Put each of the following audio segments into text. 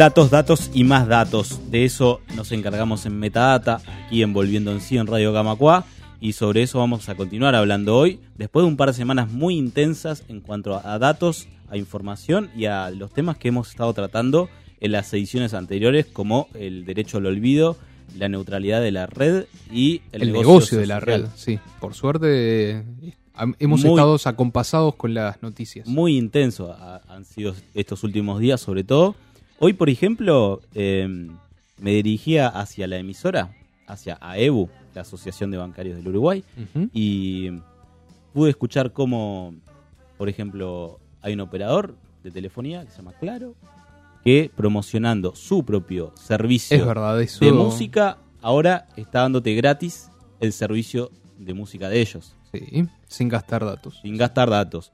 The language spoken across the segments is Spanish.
Datos, datos y más datos. De eso nos encargamos en Metadata, aquí en Volviendo en Sí en Radio Gamacuá. Y sobre eso vamos a continuar hablando hoy, después de un par de semanas muy intensas en cuanto a datos, a información y a los temas que hemos estado tratando en las ediciones anteriores, como el derecho al olvido, la neutralidad de la red y el, El, negocio, de la red, sí. Por suerte hemos Muy- estado acompasados con las noticias. muy intenso ha- han sido estos últimos días, sobre todo. Hoy, por ejemplo, eh, me dirigía hacia la emisora, hacia AEBU, la Asociación de Bancarios del Uruguay, y pude escuchar cómo, por ejemplo, hay un operador de telefonía que se llama Claro, que promocionando su propio servicio Es verdad, eso. de música, ahora está dándote gratis el servicio de música de ellos, Sí, sin gastar datos. sin gastar datos.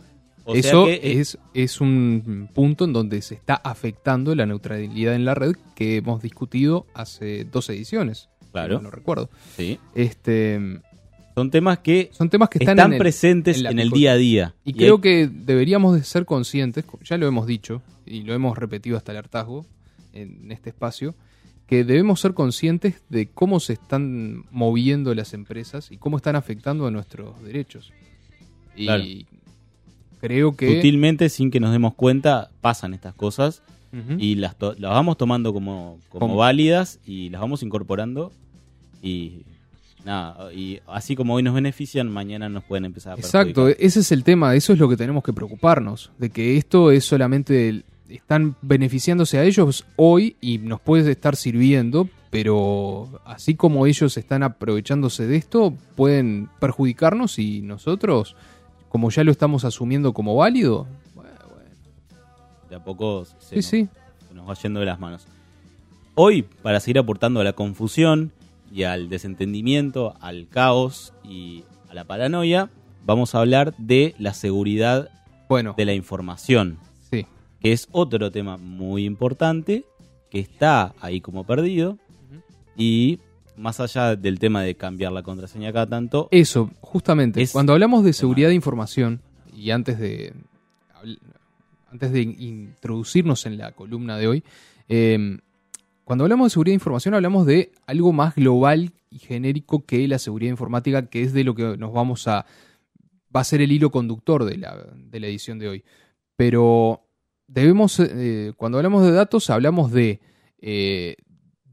O sea Eso que, eh, es, es un punto en donde se está afectando la neutralidad en la red que hemos discutido hace dos ediciones. Claro. si No recuerdo. sí, Este, son temas que son temas que están, están, en el- presentes en el día a día. Y, creo que deberíamos de ser conscientes, ya lo hemos dicho y lo hemos repetido hasta el hartazgo en este espacio, que debemos ser conscientes de cómo se están moviendo las empresas y cómo están afectando a nuestros derechos. Y Claro. Creo que... sutilmente, sin que nos demos cuenta, pasan estas cosas y las, to- las vamos tomando como, como válidas y las vamos incorporando y nada, y así como hoy nos benefician, mañana nos pueden empezar a Exacto, ese es el tema, eso es lo que tenemos que preocuparnos, de que esto es solamente, el- están beneficiándose a ellos hoy y nos puede estar sirviendo, pero así como ellos están aprovechándose de esto, pueden perjudicarnos y nosotros, como ya lo estamos asumiendo como válido, bueno, bueno, De a poco se, sí, nos, sí, se nos va yendo de las manos. Hoy, para seguir aportando a la confusión y al desentendimiento, al caos y a la paranoia, vamos a hablar de la seguridad bueno, de la información, sí. que es otro tema muy importante, que está ahí como perdido, y más allá del tema de cambiar la contraseña cada tanto, Eso, justamente, Es- cuando hablamos de seguridad de información, y antes de, antes de introducirnos en la columna de hoy, eh, cuando hablamos de seguridad de información hablamos de algo más global y genérico que la seguridad informática, que es de lo que nos vamos a... va a ser el hilo conductor de la, de la edición de hoy. Pero debemos, eh, cuando hablamos de datos, hablamos de... eh,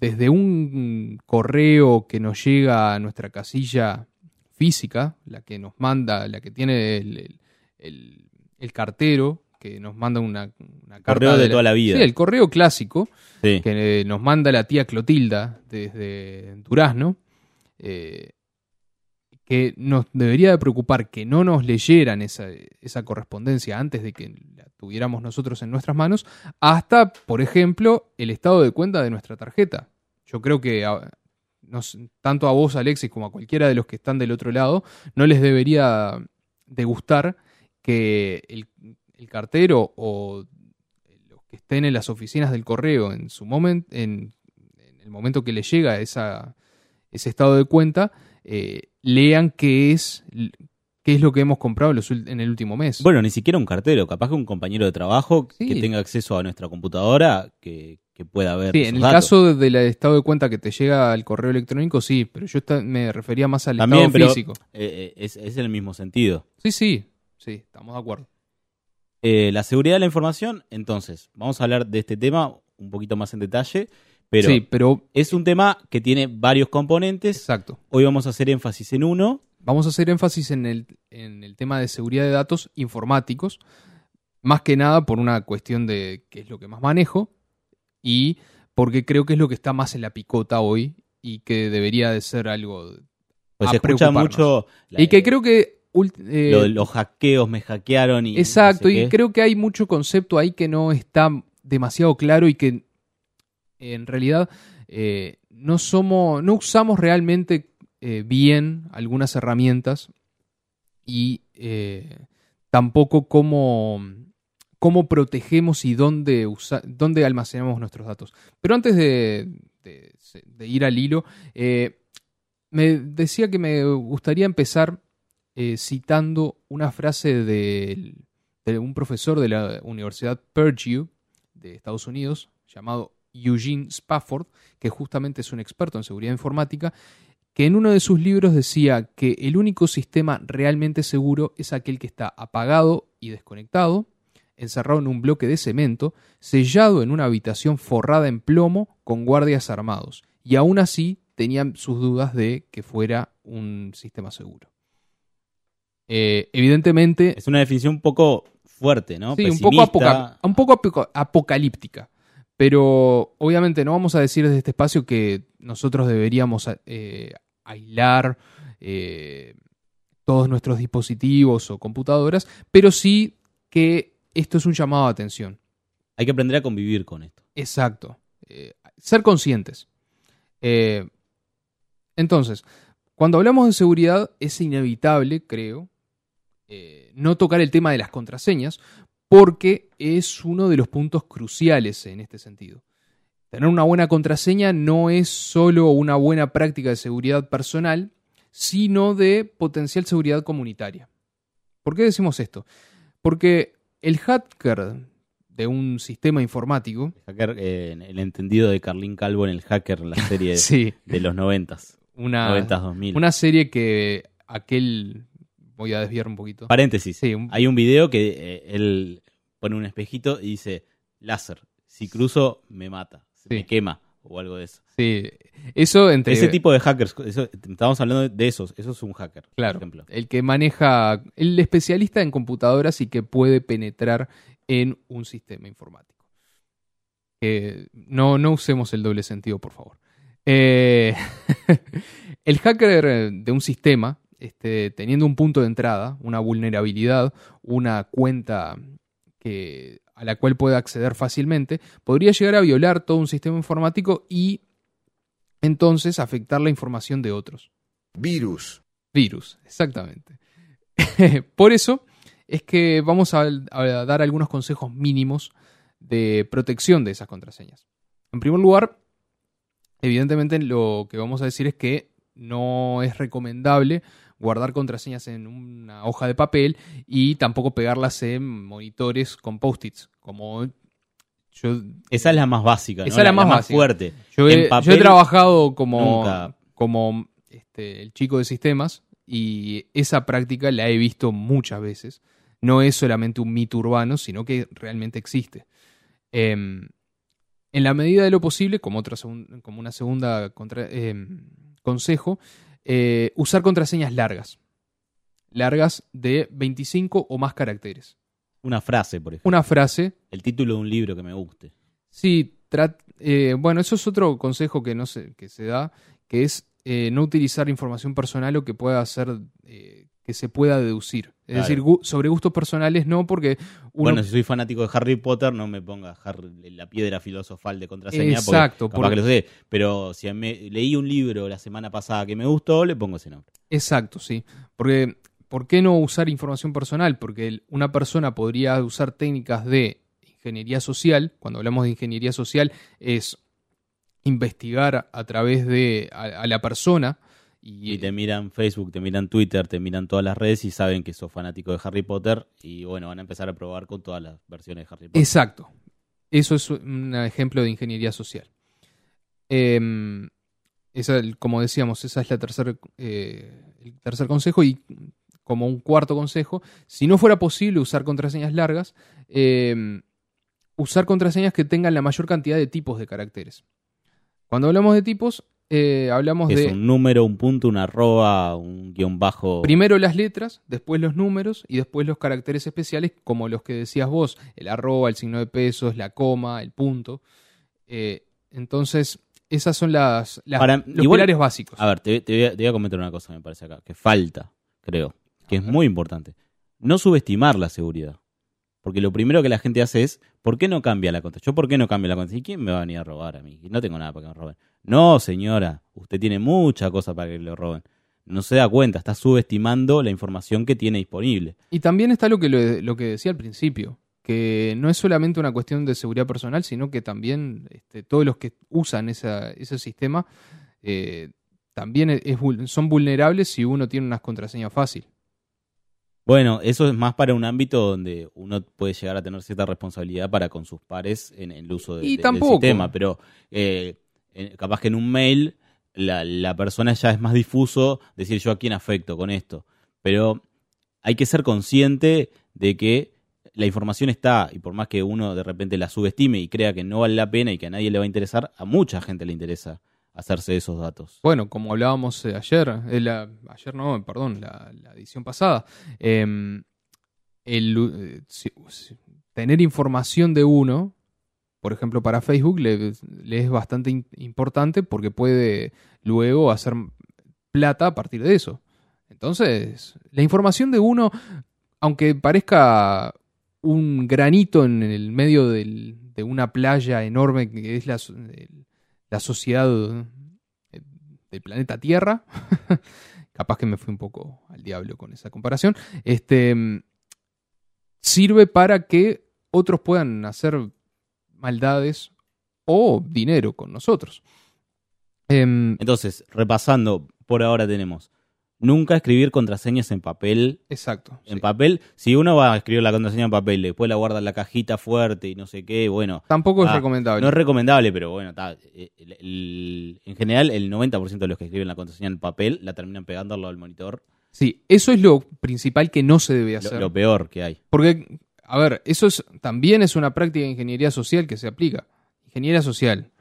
desde un correo que nos llega a nuestra casilla física, la que nos manda, la que tiene el, el- el- el cartero, que nos manda una, una carta Correo de toda la vida. Sí, el correo clásico, sí, que eh, nos manda la tía Clotilda desde Durazno, eh, que nos debería de preocupar que no nos leyeran esa, esa correspondencia antes de que la tuviéramos nosotros en nuestras manos, hasta, por ejemplo, el estado de cuenta de nuestra tarjeta. Yo creo que a- nos- tanto a vos, Alexis, como a cualquiera de los que están del otro lado, no les debería de gustar que el, el cartero o los que estén en las oficinas del correo en su momento, en, en el momento que les llega esa, ese estado de cuenta, eh, lean qué es, qué es lo que hemos comprado los en el último mes. Bueno, ni siquiera un cartero, capaz que un compañero de trabajo Sí. que tenga acceso a nuestra computadora, que, que pueda ver. Sí, en el datos. caso del estado de cuenta que te llega al correo electrónico, sí, pero yo me refería más al También, estado pero físico. eh, eh, es, es el mismo sentido. Sí, sí, sí, estamos de acuerdo. Eh, la seguridad de la información, entonces, vamos a hablar de este tema un poquito más en detalle, pero sí, pero es un tema que tiene varios componentes. exacto. Hoy vamos a hacer énfasis en uno. Vamos a hacer énfasis en el, en el tema de seguridad de datos informáticos, más que nada por una cuestión de qué es lo que más manejo y porque creo que es lo que está más en la picota hoy y que debería de ser algo... Pues a se escucha mucho. la- Y que creo que... eh, lo los hackeos me hackearon y. Exacto, no sé y qué. creo que hay mucho concepto ahí que no está demasiado claro y que en realidad eh, no somos, no usamos realmente eh, bien algunas herramientas y tampoco cómo, cómo protegemos y dónde, dónde almacenamos nuestros datos. Pero antes de, ir al hilo, eh, me decía que me gustaría empezar eh, citando una frase de un profesor de la Universidad Purdue de Estados Unidos, llamado Eugene Spafford, que justamente es un experto en seguridad informática, que en uno de sus libros decía que el único sistema realmente seguro es aquel que está apagado y desconectado, encerrado en un bloque de cemento, sellado en una habitación forrada en plomo con guardias armados, y aún así tenían sus dudas de que fuera un sistema seguro. Eh, evidentemente, Es una definición un poco fuerte, ¿no? Sí, un poco, Pesimista. apoca- un poco apoca- apocalíptica. Pero obviamente no vamos a decir desde este espacio que nosotros deberíamos eh, aislar eh, todos nuestros dispositivos o computadoras, pero sí que esto es un llamado de atención. Hay que aprender a convivir con esto. Exacto. Eh, ser conscientes. Eh, entonces, cuando hablamos de seguridad es inevitable, creo, eh, no tocar el tema de las contraseñas porque es uno de los puntos cruciales en este sentido. Tener una buena contraseña no es solo una buena práctica de seguridad personal, sino de potencial seguridad comunitaria. ¿Por qué decimos esto? Porque el hacker de un sistema informático, El hacker, eh, el entendido de Carlín Calvo en el hacker, la serie sí, de los noventas, una, noventas 2000. Una serie que aquel. Voy a desviar un poquito. Paréntesis. Sí, un- Hay un video que eh, él pone un espejito y dice, láser, si cruzo me mata, se Sí. me quema o algo de eso. sí. Eso entre. Ese tipo de hackers, eso- estamos hablando de esos, eso es un hacker, Claro. por ejemplo. El que maneja. El especialista en computadoras y que puede penetrar en un sistema informático. No, no usemos el doble sentido, por favor. Eh, el hacker de un sistema, este, teniendo un punto de entrada, una vulnerabilidad, una cuenta que, a la cual puede acceder fácilmente, podría llegar a violar todo un sistema informático y entonces afectar la información de otros. Virus. Virus, exactamente. Por eso es que vamos a, a dar algunos consejos mínimos de protección de esas contraseñas. En primer lugar, evidentemente lo que vamos a decir es que no es recomendable guardar contraseñas en una hoja de papel y tampoco pegarlas en monitores con post-its, como yo, Esa es la más básica, ¿no? Esa es la más fuerte. yo, he, yo trabajado como, nunca. como este, el chico de sistemas y esa práctica la he visto muchas veces. No es solamente un mito urbano, sino que realmente existe. Em, en la medida de lo posible, como, otra como una segunda contra- em, consejo, eh, usar contraseñas largas. Largas de 25 o más caracteres. Una frase, por ejemplo. Una frase El título de un libro que me guste. Sí, eh, bueno, eso es otro consejo que no se, que se da, que es eh, no utilizar información personal o que pueda hacer eh, que se pueda deducir. Es Claro. decir, gu- sobre gustos personales no, porque uno Bueno, si soy fanático de Harry Potter, no me ponga Harry- la piedra filosofal de contraseña. Exacto, Porque capaz porque- que lo sé. Pero si me, leí un libro la semana pasada que me gustó, le pongo ese nombre. Exacto, sí. Porque, ¿por qué no usar información personal? Porque una persona podría usar técnicas de ingeniería social. Cuando hablamos de ingeniería social es investigar a través de a, a la persona y, Y te miran Facebook, te miran Twitter, te miran todas las redes y saben que sos fanático de Harry Potter. Y bueno, van a empezar a probar con todas las versiones de Harry Potter. Exacto. Eso es un ejemplo de ingeniería social. Em, esa, como decíamos, esa es la tercer, eh, el tercer consejo y como un cuarto consejo, si no fuera posible usar contraseñas largas, em, usar contraseñas que tengan la mayor cantidad de tipos de caracteres. Cuando hablamos de tipos, eh, hablamos es de un número, un punto, una arroba, un guion bajo. primero las letras, después los números y después los caracteres especiales como los que decías vos, el arroba, el signo de pesos, la coma, el punto. Eh, Entonces, esas son las, las- Para- los igual- pilares básicos. A ver, te, te voy a, te voy a comentar una cosa, me parece acá, que falta, creo, que es muy importante. No subestimar la seguridad. Porque lo primero que la gente hace es, ¿por qué no cambia la contraseña? ¿Yo por qué no cambio la contraseña? ¿Y quién me va a venir a robar a mí? No tengo nada para que me roben. No, señora, usted tiene mucha cosa para que le roben. No se da cuenta, está subestimando la información que tiene disponible. Y también está lo que, lo, que decía al principio, que no es solamente una cuestión de seguridad personal, sino que también este, todos los que usan ese sistema eh, también son vulnerables si uno tiene unas contraseñas fácil. Bueno, eso es más para un ámbito donde uno puede llegar a tener cierta responsabilidad para con sus pares en el uso de- Y de- del sistema, pero eh, capaz que en un mail la, la persona ya es más difuso decir yo a quién afecto con esto, pero hay que ser consciente de que la información está y por más que uno de repente la subestime y crea que no vale la pena y que a nadie le va a interesar, a mucha gente le interesa hacerse esos datos. Bueno, como hablábamos eh, ayer, eh, ayer no, perdón, la, edición pasada, em, el, eh, si- si- tener información de uno, por ejemplo, para Facebook, le, es bastante importante porque puede luego hacer plata a partir de eso. Entonces, la información de uno, aunque parezca un granito en el medio del- de una playa enorme que es la, el- la sociedad eh, del planeta Tierra, capaz que me fui un poco al diablo con esa comparación, este, mm, sirve para que otros puedan hacer maldades o dinero con nosotros. Em, Entonces, repasando, por ahora tenemos nunca escribir contraseñas en papel exacto. En sí. papel, si uno va a escribir la contraseña en papel, después la guarda en la cajita fuerte y no sé qué, bueno, Tampoco es Ah, recomendable. no es recomendable, pero bueno, está, eh, el- el- en general el 90% de los que escriben la contraseña en papel la terminan pegándolo al monitor, Sí, eso es lo principal que no se debe lo, hacer. lo peor que hay. Porque, a ver, eso es, también es una práctica de ingeniería social que se aplica. Ingeniería social,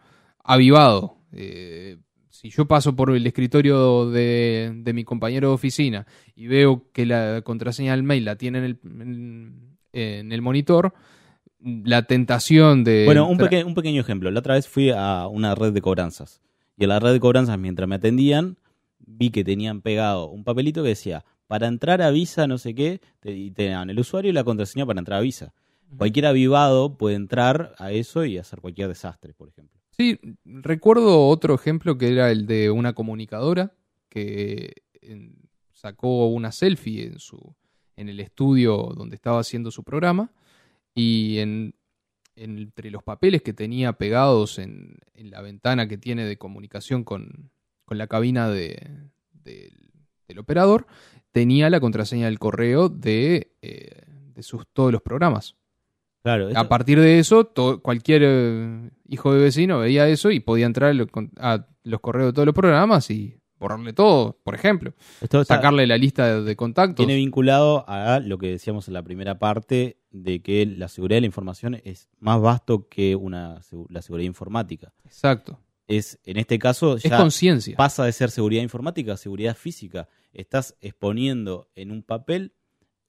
avivado. Eh, si yo paso por el escritorio de, de mi compañero de oficina y veo que la contraseña del mail la tiene en el, en, en el monitor, la tentación de... Bueno, un, peque- un pequeño ejemplo. La otra vez fui a una red de cobranzas. Y en la red de cobranzas, mientras me atendían, vi que tenían pegado un papelito que decía, para entrar a Visa, no sé qué, te, y tenían el usuario y la contraseña para entrar a Visa. Cualquier avivado puede entrar a eso y hacer cualquier desastre, por ejemplo. Sí, recuerdo otro ejemplo que era el de una comunicadora que sacó una selfie en su en el estudio donde estaba haciendo su programa y en, entre los papeles que tenía pegados en, en la ventana que tiene de comunicación con, con la cabina de, del- del operador tenía la contraseña del correo de, eh, de sus, todos los programas. Claro, esto- A partir de eso, cualquier eh, hijo de vecino veía eso y podía entrar a lo- a los correos de todos los programas y borrarle todo, por ejemplo. esto está- Sacarle la lista de, de contactos. tiene vinculado a lo que decíamos en la primera parte de que la seguridad de la información es más vasto que una, la seguridad informática. Exacto. Es, en este caso, Es ya conciencia. pasa de ser seguridad informática a seguridad física. Estás exponiendo en un papel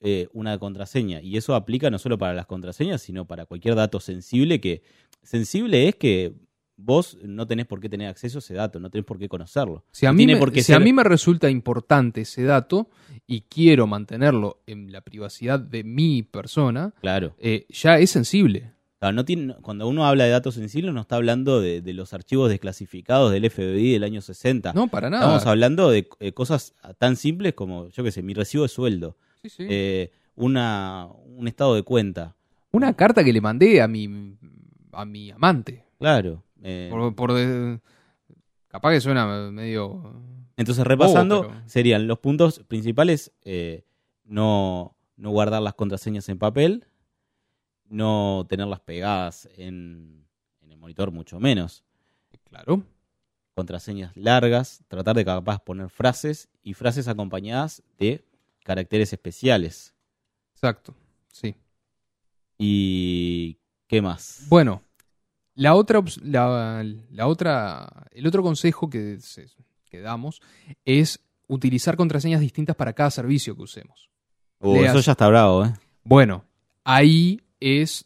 eh, una contraseña. Y eso aplica no solo para las contraseñas, sino para cualquier dato sensible que... Sensible es que vos no tenés por qué tener acceso a ese dato, no tenés por qué conocerlo. Si, a mí, tiene me, por qué si a mí me resulta importante ese dato y quiero mantenerlo en la privacidad de mi persona, Claro. eh, ya es sensible. Claro, no tiene, cuando uno habla de datos sensibles no está hablando de, de los archivos desclasificados del FBI del año 60. No, para nada. Estamos hablando de eh, cosas tan simples como, yo qué sé, mi recibo de sueldo, Sí, sí. eh, una, un estado de cuenta. Una carta que le mandé a mi, a mi amante. Claro. eh, Por, por de- capaz que suena medio... entonces, repasando, pero- serían los puntos principales, eh, no, no guardar las contraseñas en papel, no tenerlas pegadas en, en el monitor, mucho menos. Claro. contraseñas largas, tratar de capaz poner frases y frases acompañadas de caracteres especiales. Exacto. Sí. ¿Y qué más? Bueno, la otra, la, la otra, el otro consejo que, que damos es utilizar contraseñas distintas para cada servicio que usemos. Uh, leas. eso ya está bravo, ¿eh? Bueno, ahí es,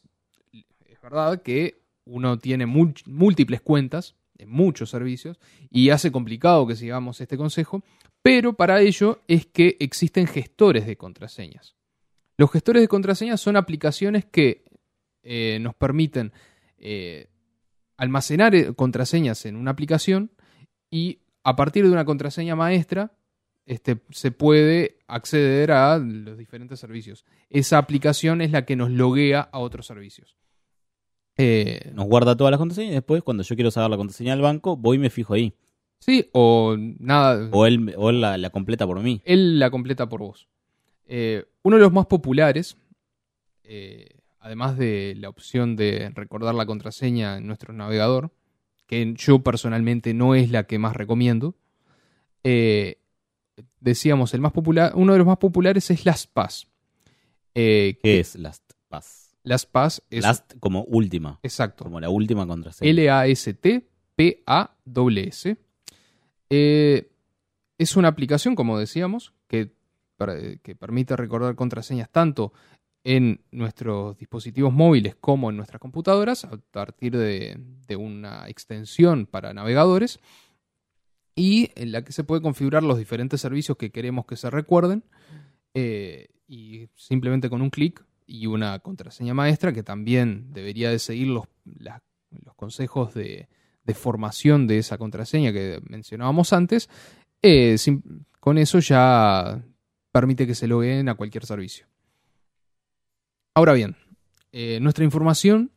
es verdad que uno tiene múltiples cuentas en muchos servicios y hace complicado que sigamos este consejo, pero para ello es que existen gestores de contraseñas. Los gestores de contraseñas son aplicaciones que eh, nos permiten eh, almacenar eh, contraseñas en una aplicación y a partir de una contraseña maestra este, se puede acceder a los diferentes servicios. Esa aplicación es la que nos loguea a otros servicios. Nos guarda todas las contraseñas y después, cuando yo quiero saber la contraseña del banco, voy y me fijo ahí. Sí, o nada. O él, o él la, la completa por mí. Él la completa por vos. Eh, uno de los más populares, eh, además de la opción de recordar la contraseña en nuestro navegador, que yo personalmente no es la que más recomiendo, eh, decíamos, el más popular, uno de los más populares es LastPass. ¿Qué es LastPass? LastPass es Last como última, exacto. como la última contraseña. L-A-S-T-P-A-S. Eh, es una aplicación, como decíamos, que, per- que permite recordar contraseñas tanto en nuestros dispositivos móviles como en nuestras computadoras a partir de, una extensión para navegadores y en la que se puede configurar los diferentes servicios que queremos que se recuerden eh, y simplemente con un clic y una contraseña maestra que también debería de seguir los consejos de, de formación de esa contraseña que mencionábamos antes, eh, con eso ya permite que se logueen a cualquier servicio. Ahora bien, eh, nuestra información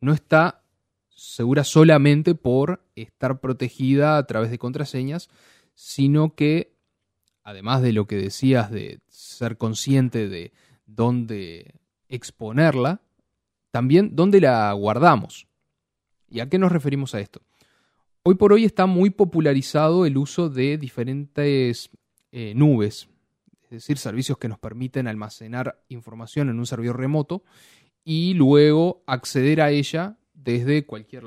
no está segura solamente por estar protegida a través de contraseñas, sino que, además de lo que decías de ser consciente de dónde exponerla, también dónde la guardamos. ¿Y a qué nos referimos a esto? Hoy por hoy está muy popularizado el uso de diferentes eh, nubes, es decir, servicios que nos permiten almacenar información en un servidor remoto y luego acceder a ella desde cualquier,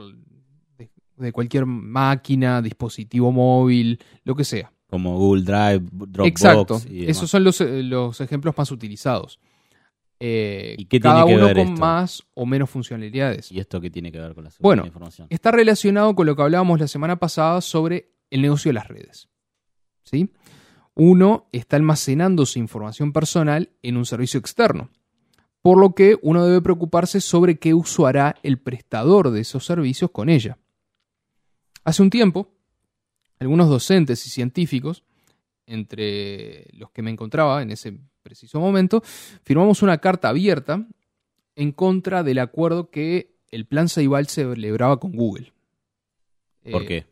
de, de cualquier máquina, dispositivo móvil, lo que sea. Como Google Drive, Dropbox. Exacto. y demás. Esos son los, eh, los ejemplos más utilizados. Eh, ¿Y qué cada tiene que uno ver con esto? más o menos funcionalidades. ¿Y esto qué tiene que ver con la seguridad Bueno, de información? Está relacionado con lo que hablábamos la semana pasada sobre el negocio de las redes. ¿Sí? Uno está almacenando su información personal en un servicio externo, por lo que uno debe preocuparse sobre qué uso hará el prestador de esos servicios con ella. Hace un tiempo, algunos docentes y científicos, entre los que me encontraba en ese preciso momento, firmamos una carta abierta en contra del acuerdo que el plan Ceibal celebraba con Google. ¿Por Eh, qué?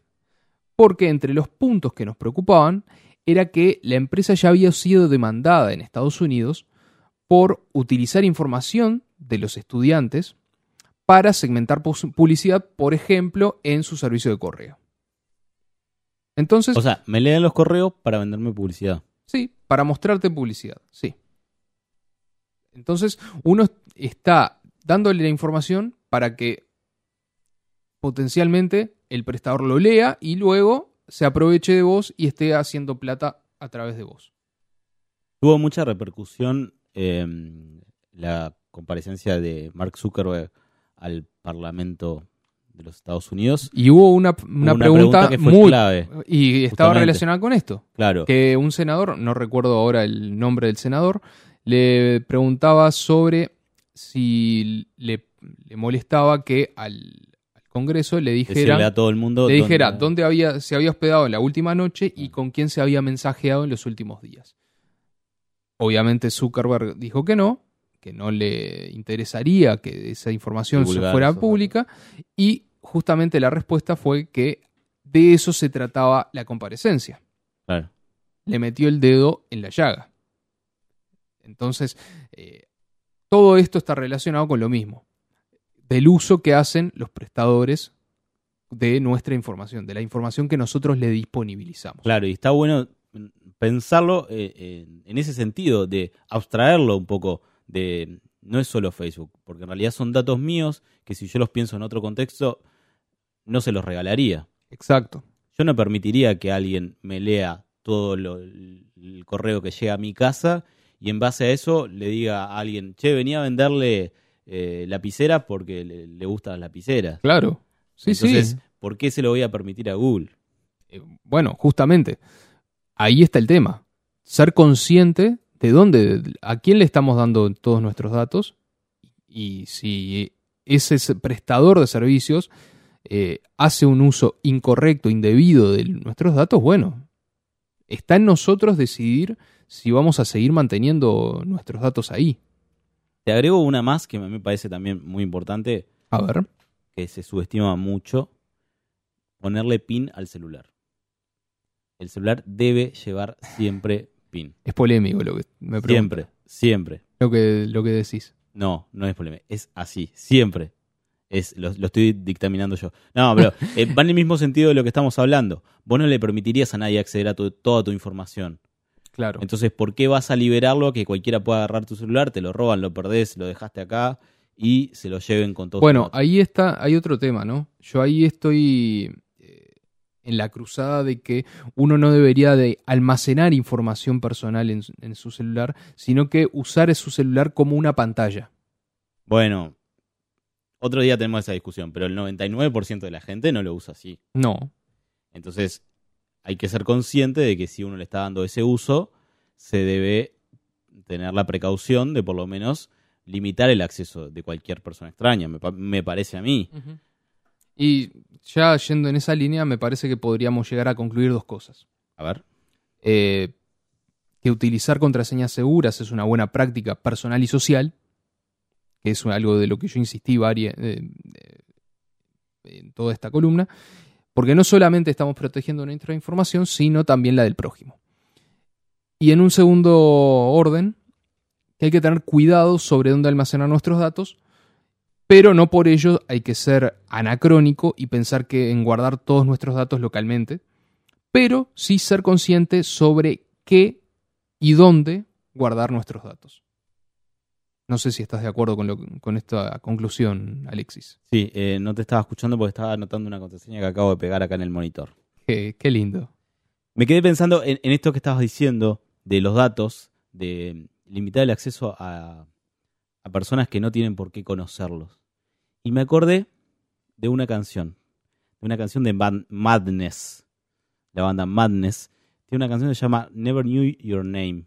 Porque entre los puntos que nos preocupaban era que la empresa ya había sido demandada en Estados Unidos por utilizar información de los estudiantes para segmentar publicidad, por ejemplo, en su servicio de correo. Entonces, O sea, me leen los correos para venderme publicidad. Sí, para mostrarte publicidad, sí. Entonces, uno está dándole la información para que potencialmente el prestador lo lea y luego se aproveche de vos y esté haciendo plata a través de vos. Tuvo mucha repercusión eh, la comparecencia de Mark Zuckerberg al Parlamento de los Estados Unidos. Y hubo una, una Una pregunta, que fue muy... clave. Y estaba justamente. relacionada con esto. Claro. que un senador, no recuerdo ahora el nombre del senador, le preguntaba sobre si le, le molestaba que al, al Congreso le dijeran, a todo el mundo. le dijera dónde- había, se había hospedado la última noche y con quién se había mensajeado en los últimos días. Obviamente Zuckerberg dijo que no, que no le interesaría que esa información se fuera pública y justamente la respuesta fue que de eso se trataba la comparecencia Claro. le metió el dedo en la llaga. Entonces, eh, todo esto está relacionado con lo mismo, del uso que hacen los prestadores de nuestra información, de la información que nosotros le disponibilizamos. Claro, y está bueno pensarlo eh, en ese sentido, de abstraerlo un poco de... No es solo Facebook, porque en realidad son datos míos que si yo los pienso en otro contexto, no se los regalaría. Exacto. Yo no permitiría que alguien me lea todo lo- el correo que llega a mi casa y en base a eso le diga a alguien, che, venía a venderle eh, lapiceras porque le, le gustan las lapiceras. Claro. Sí, Entonces, sí. ¿por qué se lo voy a permitir a Google? Eh, Bueno, justamente, ahí está el tema. Ser consciente de dónde, a quién le estamos dando todos nuestros datos y si ese prestador de servicios eh, hace un uso incorrecto, indebido de nuestros datos, bueno, está en nosotros decidir si vamos a seguir manteniendo nuestros datos ahí. Te agrego una más que me parece también muy importante, A ver, que se subestima mucho, ponerle pin al celular. El celular debe llevar siempre pin. es polémico lo que me pregunto. Siempre, siempre. Lo que, lo que decís. No, no es problema. Es así, siempre. Es, lo, lo estoy dictaminando yo. No, pero eh, va en el mismo sentido de lo que estamos hablando. Vos no le permitirías a nadie acceder a tu- toda tu información. Claro. Entonces, ¿por qué vas a liberarlo a que cualquiera pueda agarrar tu celular, te lo roban, lo perdés, lo dejaste acá y se lo lleven con todo? Bueno, ahí está, hay otro tema, ¿no? Yo ahí estoy eh, en la cruzada de que uno no debería de almacenar información personal en, su- en su celular, sino que usar su celular como una pantalla. Bueno, otro día tenemos esa discusión, pero el 99% de la gente no lo usa así. No. Entonces, hay que ser consciente de que si uno le está dando ese uso, se debe tener la precaución de por lo menos limitar el acceso de cualquier persona extraña, me, pa- me parece a mí. Y ya yendo en esa línea, me parece que podríamos llegar a concluir dos cosas. A ver. Eh, que utilizar contraseñas seguras es una buena práctica personal y social, que es algo de lo que yo insistí varia- eh, eh, en toda esta columna, porque no solamente estamos protegiendo nuestra información, sino también la del prójimo. Y en un segundo orden, que hay que tener cuidado sobre dónde almacenar nuestros datos, pero no por ello hay que ser anacrónico y pensar que en guardar todos nuestros datos localmente, pero sí ser consciente sobre qué y dónde guardar nuestros datos. No sé si estás de acuerdo con, lo- con esta conclusión, Alexis. Sí, eh, no te estaba escuchando porque estaba anotando una contraseña que acabo de pegar acá en el monitor. Qué, qué lindo. Me quedé pensando en, en esto que estabas diciendo de los datos, de limitar el acceso a, a personas que no tienen por qué conocerlos. Y me acordé de una canción, de una canción de Mad- Madness, la banda Madness. Tiene una canción que se llama Never Knew Your Name,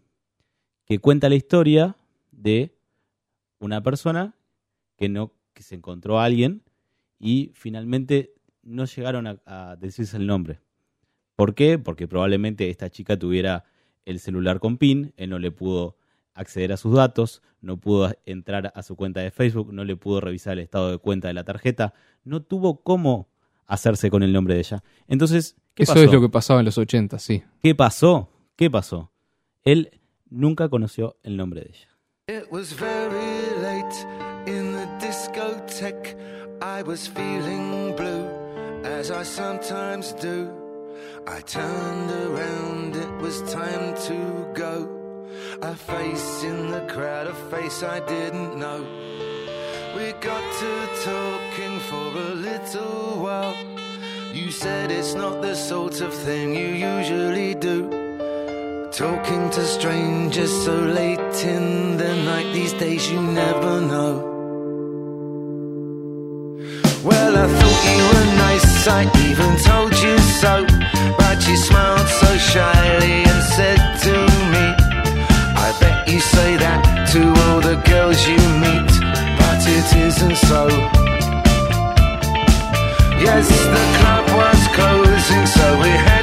que cuenta la historia de una persona que no que se encontró a alguien y finalmente no llegaron a, a decirse el nombre. ¿Por qué? Porque probablemente esta chica tuviera el celular con PIN, él no le pudo acceder a sus datos, no pudo entrar a su cuenta de Facebook, no le pudo revisar el estado de cuenta de la tarjeta, no tuvo cómo hacerse con el nombre de ella. Entonces, ¿qué Eso pasó? es lo que pasaba en los 80, sí. ¿Qué pasó? ¿Qué pasó? Él nunca conoció el nombre de ella. It was very late in the discotheque. I was feeling blue, as I sometimes do. I turned around, it was time to go. A face in the crowd, a face I didn't know. We got to talking for a little while. You said it's not the sort of thing you usually do. Talking to strangers so late in the night, these days you never know. Well, I thought you were nice, I even told you so. But you smiled so shyly and said to me, I bet you say that to all the girls you meet, but it isn't so. Yes, the club was closing, so we had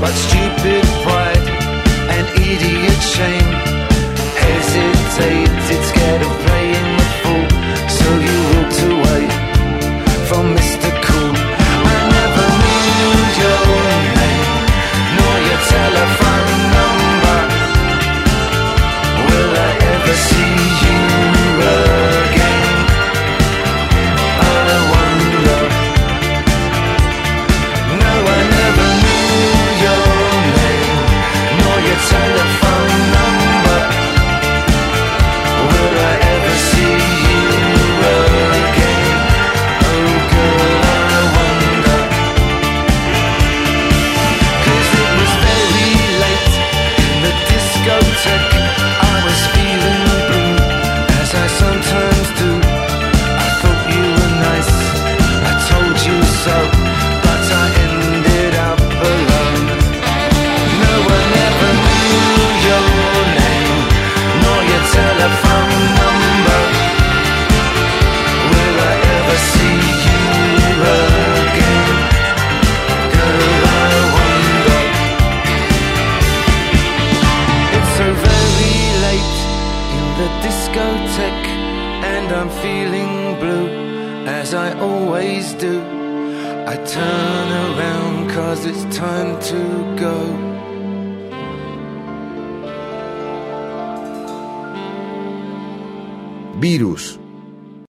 but stupid pride and idiot shame. Hesitated,